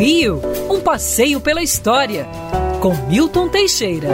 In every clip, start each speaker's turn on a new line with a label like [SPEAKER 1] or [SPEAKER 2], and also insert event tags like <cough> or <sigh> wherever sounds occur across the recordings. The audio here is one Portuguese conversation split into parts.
[SPEAKER 1] Rio, um passeio pela história, com Milton Teixeira.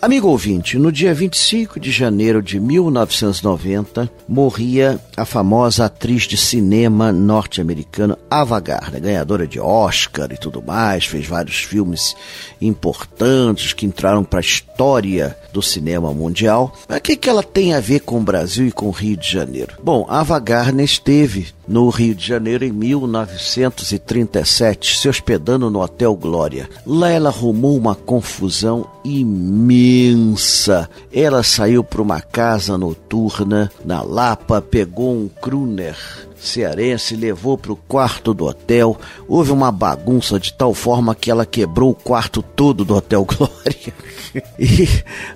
[SPEAKER 2] Amigo ouvinte, no dia 25 de janeiro de 1990, morria a famosa atriz de cinema norte-americana Ava Gardner, ganhadora de Oscar e tudo mais, fez vários filmes importantes que entraram para a história do cinema mundial. Mas o que, que ela tem a ver com o Brasil e com o Rio de Janeiro? Bom, Ava Gardner esteve no Rio de Janeiro em 1937, se hospedando no Hotel Glória. Lá ela arrumou uma confusão imensa. Ela saiu para uma casa noturna na Lapa, pegou um crooner cearense, levou para o quarto do hotel. Houve uma bagunça de tal forma que ela quebrou o quarto todo do Hotel <laughs> Glória. E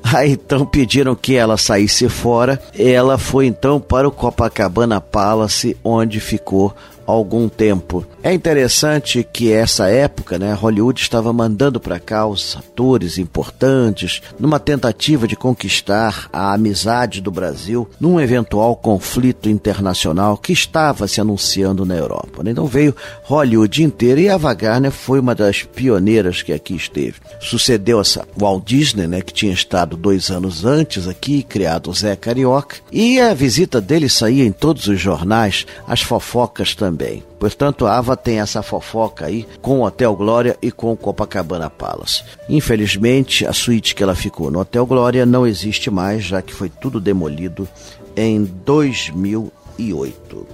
[SPEAKER 2] aí então pediram que ela saísse fora. Ela foi então para o Copacabana Palace, onde ficou algum tempo. É interessante que essa época, né, Hollywood estava mandando para cá os atores importantes numa tentativa de conquistar a amizade do Brasil num eventual conflito internacional que estava se anunciando na Europa. Né? Então veio Hollywood inteira e a Gardner foi uma das pioneiras que aqui esteve. Sucedeu essa Walt Disney, né, que tinha estado dois anos antes aqui, criado Zé Carioca, e a visita dele saía em todos os jornais, as fofocas também. Portanto, a Ava tem essa fofoca aí com o Hotel Glória e com o Copacabana Palace. Infelizmente, a suíte que ela ficou no Hotel Glória não existe mais, já que foi tudo demolido em 2008.